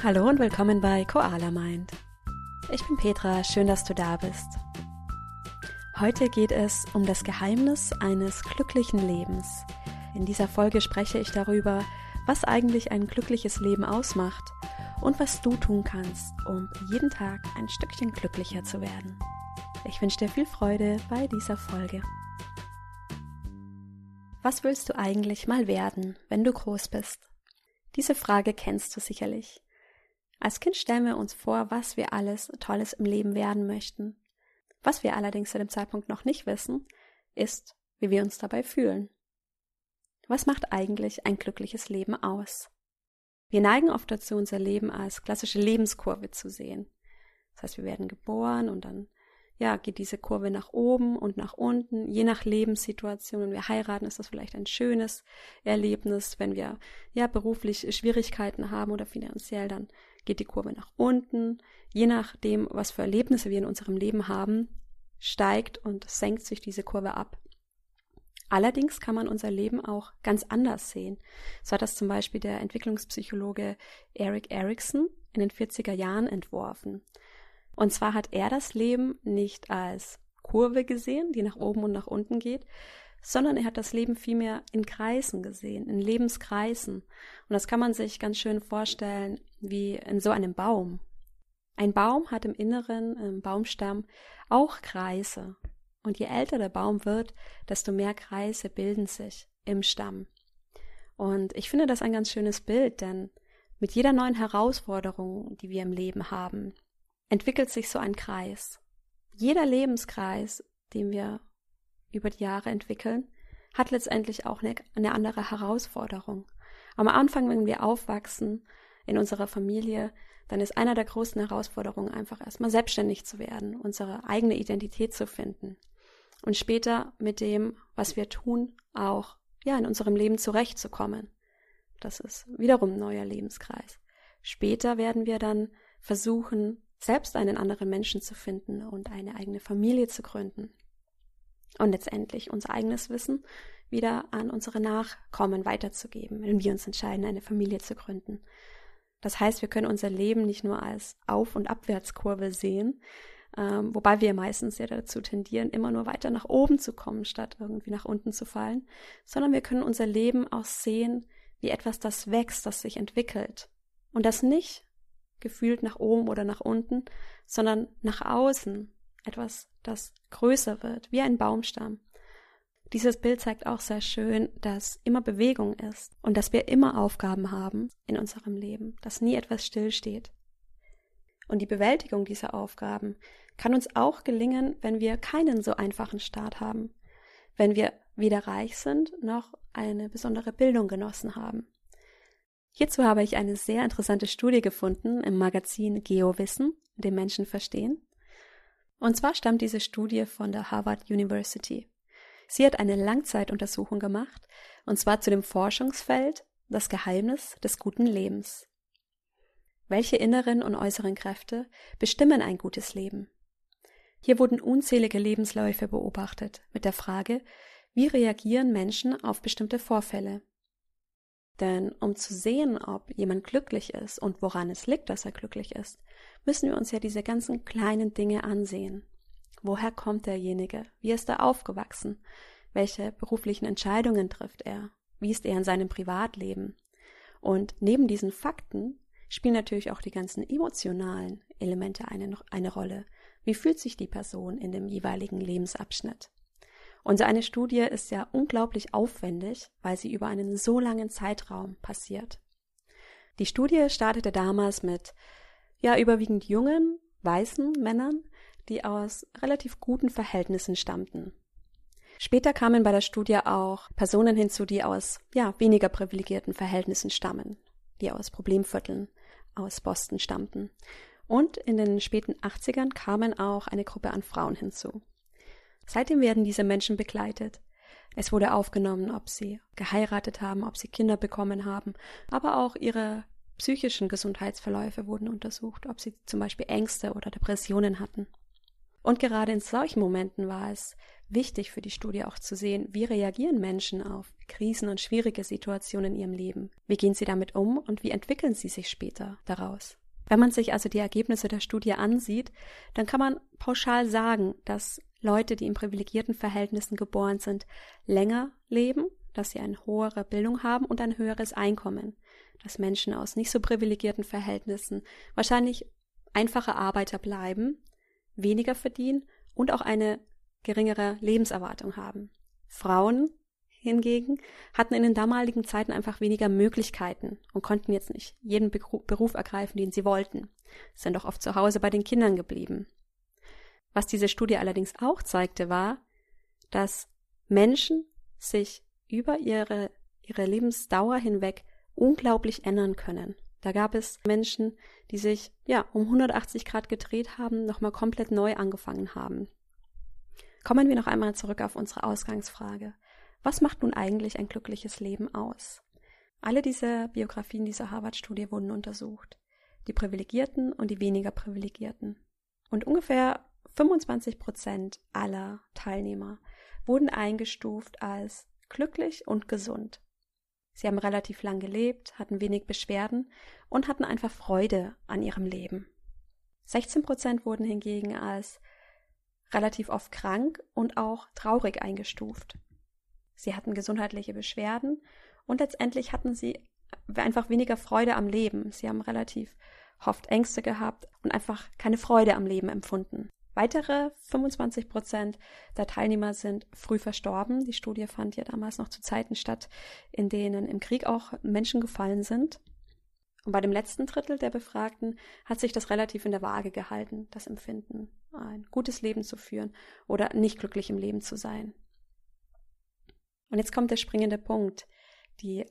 Hallo und willkommen bei Koala Mind. Ich bin Petra, schön, dass du da bist. Heute geht es um das Geheimnis eines glücklichen Lebens. In dieser Folge spreche ich darüber, was eigentlich ein glückliches Leben ausmacht und was du tun kannst, um jeden Tag ein Stückchen glücklicher zu werden. Ich wünsche dir viel Freude bei dieser Folge. Was willst du eigentlich mal werden, wenn du groß bist? Diese Frage kennst du sicherlich. Als Kind stellen wir uns vor, was wir alles Tolles im Leben werden möchten. Was wir allerdings zu dem Zeitpunkt noch nicht wissen, ist, wie wir uns dabei fühlen. Was macht eigentlich ein glückliches Leben aus? Wir neigen oft dazu, unser Leben als klassische Lebenskurve zu sehen. Das heißt, wir werden geboren und dann ja, geht diese Kurve nach oben und nach unten, je nach Lebenssituation. Wenn wir heiraten, ist das vielleicht ein schönes Erlebnis. Wenn wir ja beruflich Schwierigkeiten haben oder finanziell, dann geht die Kurve nach unten. Je nachdem, was für Erlebnisse wir in unserem Leben haben, steigt und senkt sich diese Kurve ab. Allerdings kann man unser Leben auch ganz anders sehen. So hat das zum Beispiel der Entwicklungspsychologe Eric Erickson in den 40er Jahren entworfen. Und zwar hat er das Leben nicht als Kurve gesehen, die nach oben und nach unten geht, sondern er hat das Leben vielmehr in Kreisen gesehen, in Lebenskreisen. Und das kann man sich ganz schön vorstellen wie in so einem Baum. Ein Baum hat im Inneren, im Baumstamm, auch Kreise. Und je älter der Baum wird, desto mehr Kreise bilden sich im Stamm. Und ich finde das ein ganz schönes Bild, denn mit jeder neuen Herausforderung, die wir im Leben haben, entwickelt sich so ein Kreis. Jeder Lebenskreis, den wir über die Jahre entwickeln, hat letztendlich auch eine, eine andere Herausforderung. Am Anfang, wenn wir aufwachsen in unserer Familie, dann ist einer der großen Herausforderungen einfach erstmal selbstständig zu werden, unsere eigene Identität zu finden und später mit dem, was wir tun, auch ja in unserem Leben zurechtzukommen. Das ist wiederum ein neuer Lebenskreis. Später werden wir dann versuchen, selbst einen anderen Menschen zu finden und eine eigene Familie zu gründen. Und letztendlich unser eigenes Wissen wieder an unsere Nachkommen weiterzugeben, wenn wir uns entscheiden, eine Familie zu gründen. Das heißt, wir können unser Leben nicht nur als Auf- und Abwärtskurve sehen, ähm, wobei wir meistens ja dazu tendieren, immer nur weiter nach oben zu kommen, statt irgendwie nach unten zu fallen, sondern wir können unser Leben auch sehen wie etwas, das wächst, das sich entwickelt. Und das nicht gefühlt nach oben oder nach unten, sondern nach außen, etwas, das größer wird, wie ein Baumstamm. Dieses Bild zeigt auch sehr schön, dass immer Bewegung ist und dass wir immer Aufgaben haben in unserem Leben, dass nie etwas stillsteht. Und die Bewältigung dieser Aufgaben kann uns auch gelingen, wenn wir keinen so einfachen Start haben, wenn wir weder reich sind noch eine besondere Bildung genossen haben. Hierzu habe ich eine sehr interessante Studie gefunden im Magazin Geowissen, dem Menschen verstehen. Und zwar stammt diese Studie von der Harvard University. Sie hat eine Langzeituntersuchung gemacht, und zwar zu dem Forschungsfeld Das Geheimnis des guten Lebens. Welche inneren und äußeren Kräfte bestimmen ein gutes Leben? Hier wurden unzählige Lebensläufe beobachtet mit der Frage, wie reagieren Menschen auf bestimmte Vorfälle? Denn um zu sehen, ob jemand glücklich ist und woran es liegt, dass er glücklich ist, müssen wir uns ja diese ganzen kleinen Dinge ansehen. Woher kommt derjenige? Wie ist er aufgewachsen? Welche beruflichen Entscheidungen trifft er? Wie ist er in seinem Privatleben? Und neben diesen Fakten spielen natürlich auch die ganzen emotionalen Elemente eine, eine Rolle. Wie fühlt sich die Person in dem jeweiligen Lebensabschnitt? Und so eine Studie ist ja unglaublich aufwendig, weil sie über einen so langen Zeitraum passiert. Die Studie startete damals mit ja überwiegend jungen, weißen Männern, die aus relativ guten Verhältnissen stammten. Später kamen bei der Studie auch Personen hinzu, die aus ja weniger privilegierten Verhältnissen stammen, die aus Problemvierteln aus Boston stammten. Und in den späten 80ern kamen auch eine Gruppe an Frauen hinzu. Seitdem werden diese Menschen begleitet. Es wurde aufgenommen, ob sie geheiratet haben, ob sie Kinder bekommen haben, aber auch ihre psychischen Gesundheitsverläufe wurden untersucht, ob sie zum Beispiel Ängste oder Depressionen hatten. Und gerade in solchen Momenten war es wichtig für die Studie auch zu sehen, wie reagieren Menschen auf Krisen und schwierige Situationen in ihrem Leben? Wie gehen sie damit um und wie entwickeln sie sich später daraus? Wenn man sich also die Ergebnisse der Studie ansieht, dann kann man pauschal sagen, dass Leute, die in privilegierten Verhältnissen geboren sind, länger leben, dass sie eine höhere Bildung haben und ein höheres Einkommen, dass Menschen aus nicht so privilegierten Verhältnissen wahrscheinlich einfache Arbeiter bleiben, weniger verdienen und auch eine geringere Lebenserwartung haben. Frauen hingegen hatten in den damaligen Zeiten einfach weniger Möglichkeiten und konnten jetzt nicht jeden Beruf ergreifen, den sie wollten, sind doch oft zu Hause bei den Kindern geblieben. Was diese Studie allerdings auch zeigte, war, dass Menschen sich über ihre, ihre Lebensdauer hinweg unglaublich ändern können. Da gab es Menschen, die sich ja um 180 Grad gedreht haben, nochmal komplett neu angefangen haben. Kommen wir noch einmal zurück auf unsere Ausgangsfrage. Was macht nun eigentlich ein glückliches Leben aus? Alle diese Biografien dieser Harvard-Studie wurden untersucht. Die Privilegierten und die weniger Privilegierten. Und ungefähr 25 Prozent aller Teilnehmer wurden eingestuft als glücklich und gesund. Sie haben relativ lang gelebt, hatten wenig Beschwerden und hatten einfach Freude an ihrem Leben. 16 Prozent wurden hingegen als relativ oft krank und auch traurig eingestuft. Sie hatten gesundheitliche Beschwerden und letztendlich hatten sie einfach weniger Freude am Leben. Sie haben relativ oft Ängste gehabt und einfach keine Freude am Leben empfunden. Weitere 25 Prozent der Teilnehmer sind früh verstorben. Die Studie fand ja damals noch zu Zeiten statt, in denen im Krieg auch Menschen gefallen sind. Und bei dem letzten Drittel der Befragten hat sich das relativ in der Waage gehalten, das Empfinden, ein gutes Leben zu führen oder nicht glücklich im Leben zu sein. Und jetzt kommt der springende Punkt. Die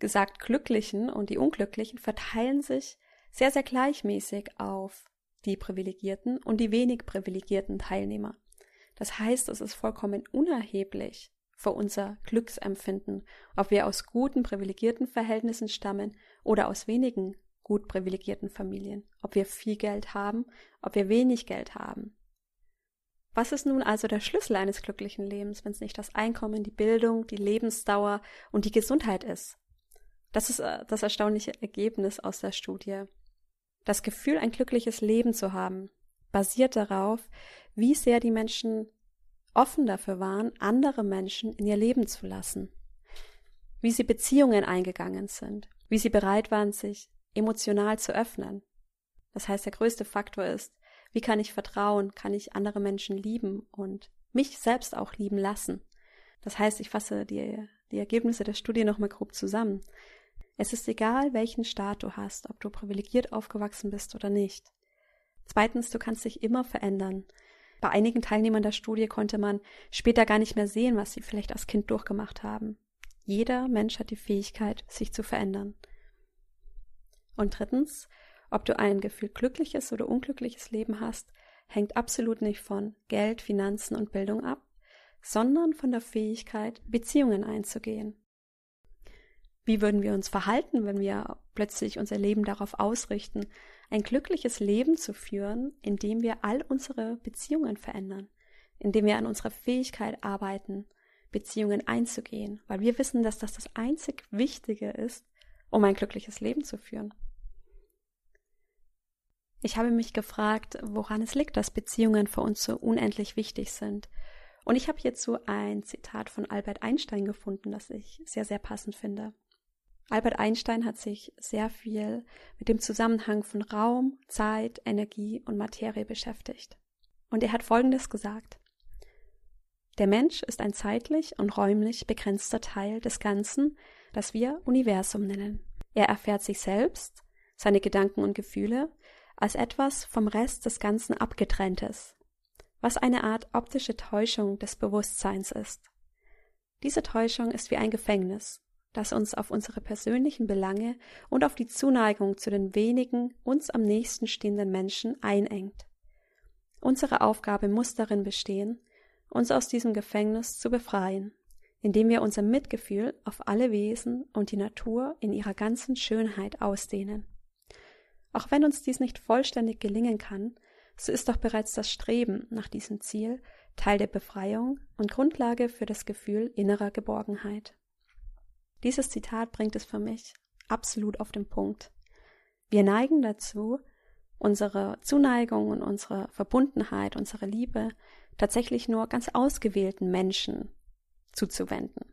gesagt Glücklichen und die Unglücklichen verteilen sich sehr, sehr gleichmäßig auf die privilegierten und die wenig privilegierten Teilnehmer. Das heißt, es ist vollkommen unerheblich für unser Glücksempfinden, ob wir aus guten privilegierten Verhältnissen stammen oder aus wenigen gut privilegierten Familien, ob wir viel Geld haben, ob wir wenig Geld haben. Was ist nun also der Schlüssel eines glücklichen Lebens, wenn es nicht das Einkommen, die Bildung, die Lebensdauer und die Gesundheit ist? Das ist äh, das erstaunliche Ergebnis aus der Studie. Das Gefühl, ein glückliches Leben zu haben, basiert darauf, wie sehr die Menschen offen dafür waren, andere Menschen in ihr Leben zu lassen, wie sie Beziehungen eingegangen sind, wie sie bereit waren, sich emotional zu öffnen. Das heißt, der größte Faktor ist, wie kann ich vertrauen, kann ich andere Menschen lieben und mich selbst auch lieben lassen. Das heißt, ich fasse die, die Ergebnisse der Studie nochmal grob zusammen. Es ist egal, welchen Staat du hast, ob du privilegiert aufgewachsen bist oder nicht. Zweitens, du kannst dich immer verändern. Bei einigen Teilnehmern der Studie konnte man später gar nicht mehr sehen, was sie vielleicht als Kind durchgemacht haben. Jeder Mensch hat die Fähigkeit, sich zu verändern. Und drittens, ob du ein gefühlt glückliches oder unglückliches Leben hast, hängt absolut nicht von Geld, Finanzen und Bildung ab, sondern von der Fähigkeit, Beziehungen einzugehen. Wie würden wir uns verhalten, wenn wir plötzlich unser Leben darauf ausrichten, ein glückliches Leben zu führen, indem wir all unsere Beziehungen verändern, indem wir an unserer Fähigkeit arbeiten, Beziehungen einzugehen, weil wir wissen, dass das das einzig Wichtige ist, um ein glückliches Leben zu führen. Ich habe mich gefragt, woran es liegt, dass Beziehungen für uns so unendlich wichtig sind. Und ich habe hierzu ein Zitat von Albert Einstein gefunden, das ich sehr, sehr passend finde. Albert Einstein hat sich sehr viel mit dem Zusammenhang von Raum, Zeit, Energie und Materie beschäftigt. Und er hat Folgendes gesagt. Der Mensch ist ein zeitlich und räumlich begrenzter Teil des Ganzen, das wir Universum nennen. Er erfährt sich selbst, seine Gedanken und Gefühle, als etwas vom Rest des Ganzen abgetrenntes, was eine Art optische Täuschung des Bewusstseins ist. Diese Täuschung ist wie ein Gefängnis, das uns auf unsere persönlichen Belange und auf die Zuneigung zu den wenigen uns am nächsten stehenden Menschen einengt. Unsere Aufgabe muss darin bestehen, uns aus diesem Gefängnis zu befreien, indem wir unser Mitgefühl auf alle Wesen und die Natur in ihrer ganzen Schönheit ausdehnen. Auch wenn uns dies nicht vollständig gelingen kann, so ist doch bereits das Streben nach diesem Ziel Teil der Befreiung und Grundlage für das Gefühl innerer Geborgenheit. Dieses Zitat bringt es für mich absolut auf den Punkt. Wir neigen dazu, unsere Zuneigung und unsere Verbundenheit, unsere Liebe tatsächlich nur ganz ausgewählten Menschen zuzuwenden.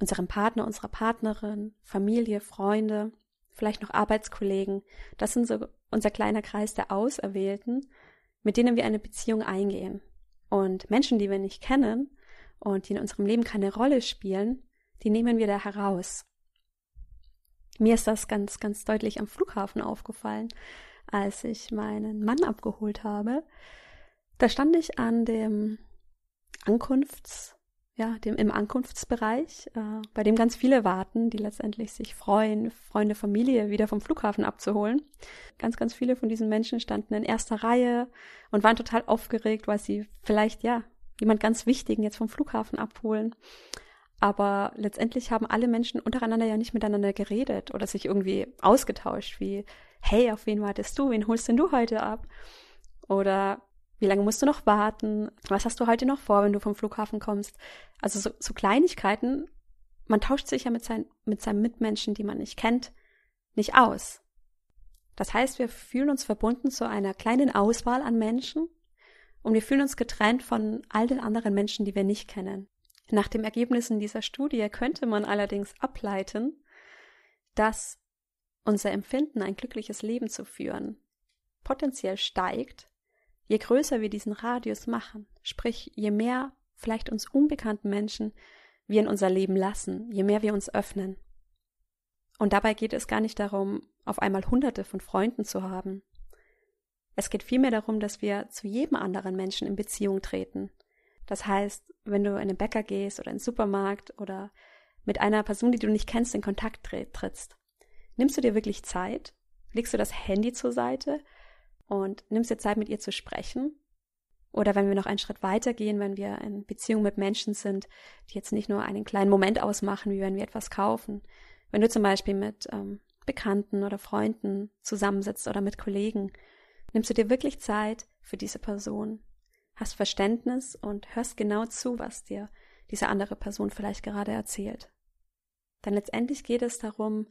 Unserem Partner, unserer Partnerin, Familie, Freunde, vielleicht noch Arbeitskollegen. Das sind so unser kleiner Kreis der Auserwählten, mit denen wir eine Beziehung eingehen. Und Menschen, die wir nicht kennen und die in unserem Leben keine Rolle spielen, die nehmen wir da heraus. Mir ist das ganz, ganz deutlich am Flughafen aufgefallen, als ich meinen Mann abgeholt habe. Da stand ich an dem Ankunfts, ja, dem im Ankunftsbereich, äh, bei dem ganz viele warten, die letztendlich sich freuen, Freunde, Familie wieder vom Flughafen abzuholen. Ganz, ganz viele von diesen Menschen standen in erster Reihe und waren total aufgeregt, weil sie vielleicht, ja, jemand ganz Wichtigen jetzt vom Flughafen abholen. Aber letztendlich haben alle Menschen untereinander ja nicht miteinander geredet oder sich irgendwie ausgetauscht, wie, hey, auf wen wartest du? Wen holst denn du heute ab? Oder wie lange musst du noch warten? Was hast du heute noch vor, wenn du vom Flughafen kommst? Also so, so Kleinigkeiten. Man tauscht sich ja mit, sein, mit seinen Mitmenschen, die man nicht kennt, nicht aus. Das heißt, wir fühlen uns verbunden zu einer kleinen Auswahl an Menschen und wir fühlen uns getrennt von all den anderen Menschen, die wir nicht kennen. Nach den Ergebnissen dieser Studie könnte man allerdings ableiten, dass unser Empfinden, ein glückliches Leben zu führen, potenziell steigt, je größer wir diesen Radius machen, sprich je mehr vielleicht uns unbekannten Menschen wir in unser Leben lassen, je mehr wir uns öffnen. Und dabei geht es gar nicht darum, auf einmal hunderte von Freunden zu haben. Es geht vielmehr darum, dass wir zu jedem anderen Menschen in Beziehung treten, das heißt, wenn du in den Bäcker gehst oder in den Supermarkt oder mit einer Person, die du nicht kennst, in Kontakt trittst, nimmst du dir wirklich Zeit, legst du das Handy zur Seite und nimmst dir Zeit, mit ihr zu sprechen. Oder wenn wir noch einen Schritt weiter gehen, wenn wir in Beziehung mit Menschen sind, die jetzt nicht nur einen kleinen Moment ausmachen, wie wenn wir etwas kaufen. Wenn du zum Beispiel mit ähm, Bekannten oder Freunden zusammensitzt oder mit Kollegen, nimmst du dir wirklich Zeit für diese Person hast Verständnis und hörst genau zu, was dir diese andere Person vielleicht gerade erzählt. Denn letztendlich geht es darum,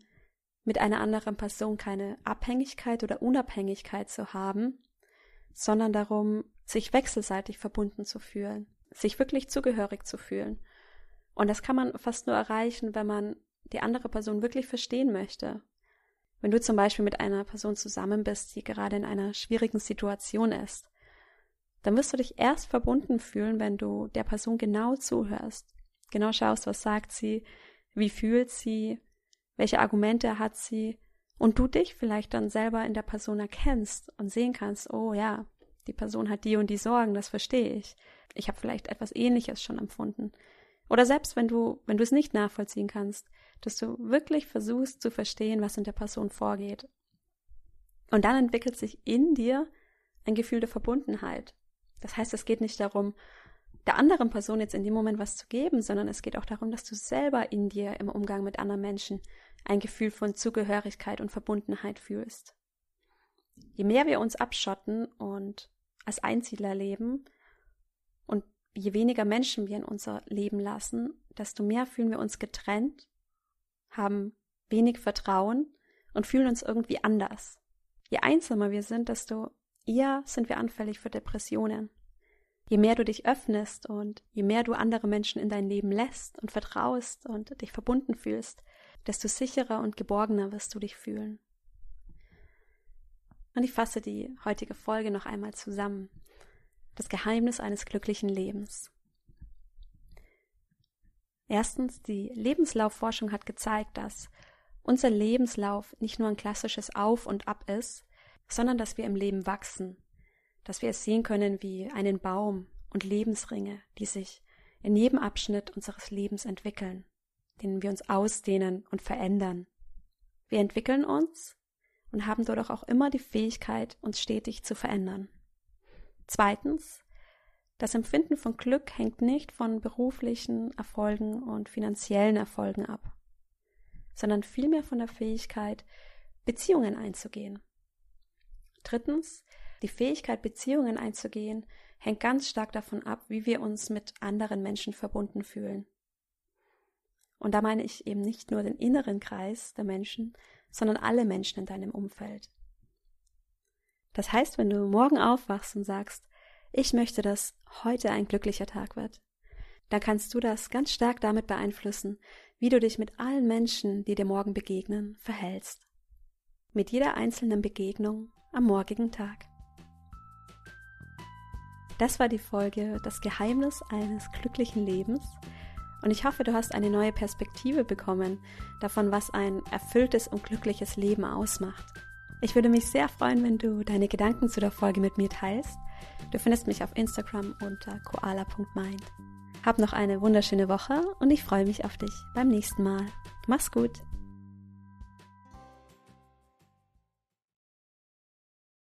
mit einer anderen Person keine Abhängigkeit oder Unabhängigkeit zu haben, sondern darum, sich wechselseitig verbunden zu fühlen, sich wirklich zugehörig zu fühlen. Und das kann man fast nur erreichen, wenn man die andere Person wirklich verstehen möchte. Wenn du zum Beispiel mit einer Person zusammen bist, die gerade in einer schwierigen Situation ist, dann wirst du dich erst verbunden fühlen, wenn du der Person genau zuhörst, genau schaust, was sagt sie, wie fühlt sie, welche Argumente hat sie und du dich vielleicht dann selber in der Person erkennst und sehen kannst, oh ja, die Person hat die und die Sorgen, das verstehe ich. Ich habe vielleicht etwas ähnliches schon empfunden. Oder selbst wenn du, wenn du es nicht nachvollziehen kannst, dass du wirklich versuchst zu verstehen, was in der Person vorgeht. Und dann entwickelt sich in dir ein Gefühl der Verbundenheit. Das heißt, es geht nicht darum, der anderen Person jetzt in dem Moment was zu geben, sondern es geht auch darum, dass du selber in dir im Umgang mit anderen Menschen ein Gefühl von Zugehörigkeit und Verbundenheit fühlst. Je mehr wir uns abschotten und als Einsiedler leben und je weniger Menschen wir in unser Leben lassen, desto mehr fühlen wir uns getrennt, haben wenig Vertrauen und fühlen uns irgendwie anders. Je einsamer wir sind, desto eher sind wir anfällig für Depressionen. Je mehr du dich öffnest und je mehr du andere Menschen in dein Leben lässt und vertraust und dich verbunden fühlst, desto sicherer und geborgener wirst du dich fühlen. Und ich fasse die heutige Folge noch einmal zusammen. Das Geheimnis eines glücklichen Lebens. Erstens, die Lebenslaufforschung hat gezeigt, dass unser Lebenslauf nicht nur ein klassisches Auf und Ab ist, sondern dass wir im Leben wachsen, dass wir es sehen können wie einen Baum und Lebensringe, die sich in jedem Abschnitt unseres Lebens entwickeln, denen wir uns ausdehnen und verändern. Wir entwickeln uns und haben dadurch auch immer die Fähigkeit, uns stetig zu verändern. Zweitens, das Empfinden von Glück hängt nicht von beruflichen Erfolgen und finanziellen Erfolgen ab, sondern vielmehr von der Fähigkeit, Beziehungen einzugehen, Drittens, Die Fähigkeit, Beziehungen einzugehen, hängt ganz stark davon ab, wie wir uns mit anderen Menschen verbunden fühlen. Und da meine ich eben nicht nur den inneren Kreis der Menschen, sondern alle Menschen in deinem Umfeld. Das heißt, wenn du morgen aufwachst und sagst, ich möchte, dass heute ein glücklicher Tag wird, dann kannst du das ganz stark damit beeinflussen, wie du dich mit allen Menschen, die dir morgen begegnen, verhältst. Mit jeder einzelnen Begegnung am morgigen Tag. Das war die Folge Das Geheimnis eines glücklichen Lebens. Und ich hoffe, du hast eine neue Perspektive bekommen davon, was ein erfülltes und glückliches Leben ausmacht. Ich würde mich sehr freuen, wenn du deine Gedanken zu der Folge mit mir teilst. Du findest mich auf Instagram unter koala.mind. Hab noch eine wunderschöne Woche und ich freue mich auf dich beim nächsten Mal. Mach's gut!